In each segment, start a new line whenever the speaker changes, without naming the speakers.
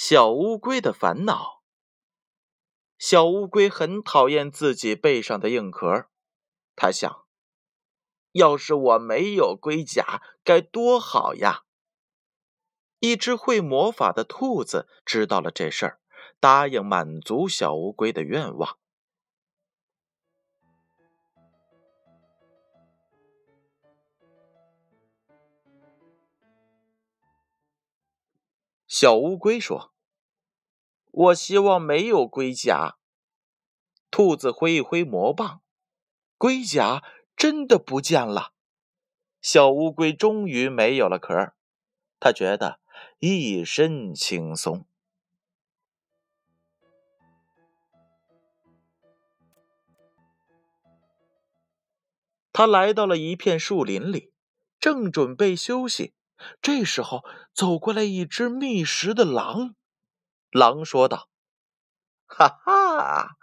小乌龟的烦恼。小乌龟很讨厌自己背上的硬壳，它想：要是我没有龟甲，该多好呀！一只会魔法的兔子知道了这事儿，答应满足小乌龟的愿望。小乌龟说：“我希望没有龟甲。”兔子挥一挥魔棒，龟甲真的不见了。小乌龟终于没有了壳，它觉得一身轻松。他来到了一片树林里，正准备休息。这时候，走过来一只觅食的狼。狼说道：“哈哈，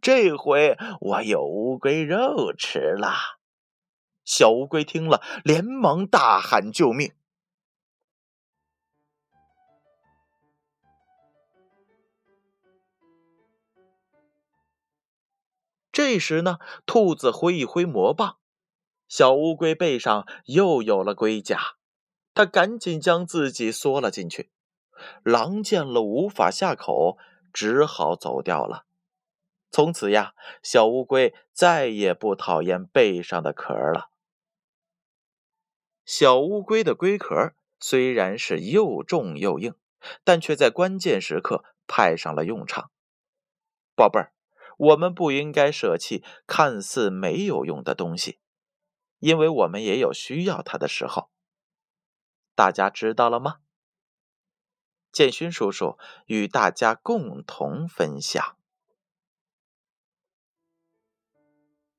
这回我有乌龟肉吃了。”小乌龟听了，连忙大喊救命。这时呢，兔子挥一挥魔棒，小乌龟背上又有了龟甲。他赶紧将自己缩了进去。狼见了无法下口，只好走掉了。从此呀，小乌龟再也不讨厌背上的壳了。小乌龟的龟壳虽然是又重又硬，但却在关键时刻派上了用场。宝贝儿，我们不应该舍弃看似没有用的东西，因为我们也有需要它的时候。大家知道了吗？建勋叔叔与大家共同分享。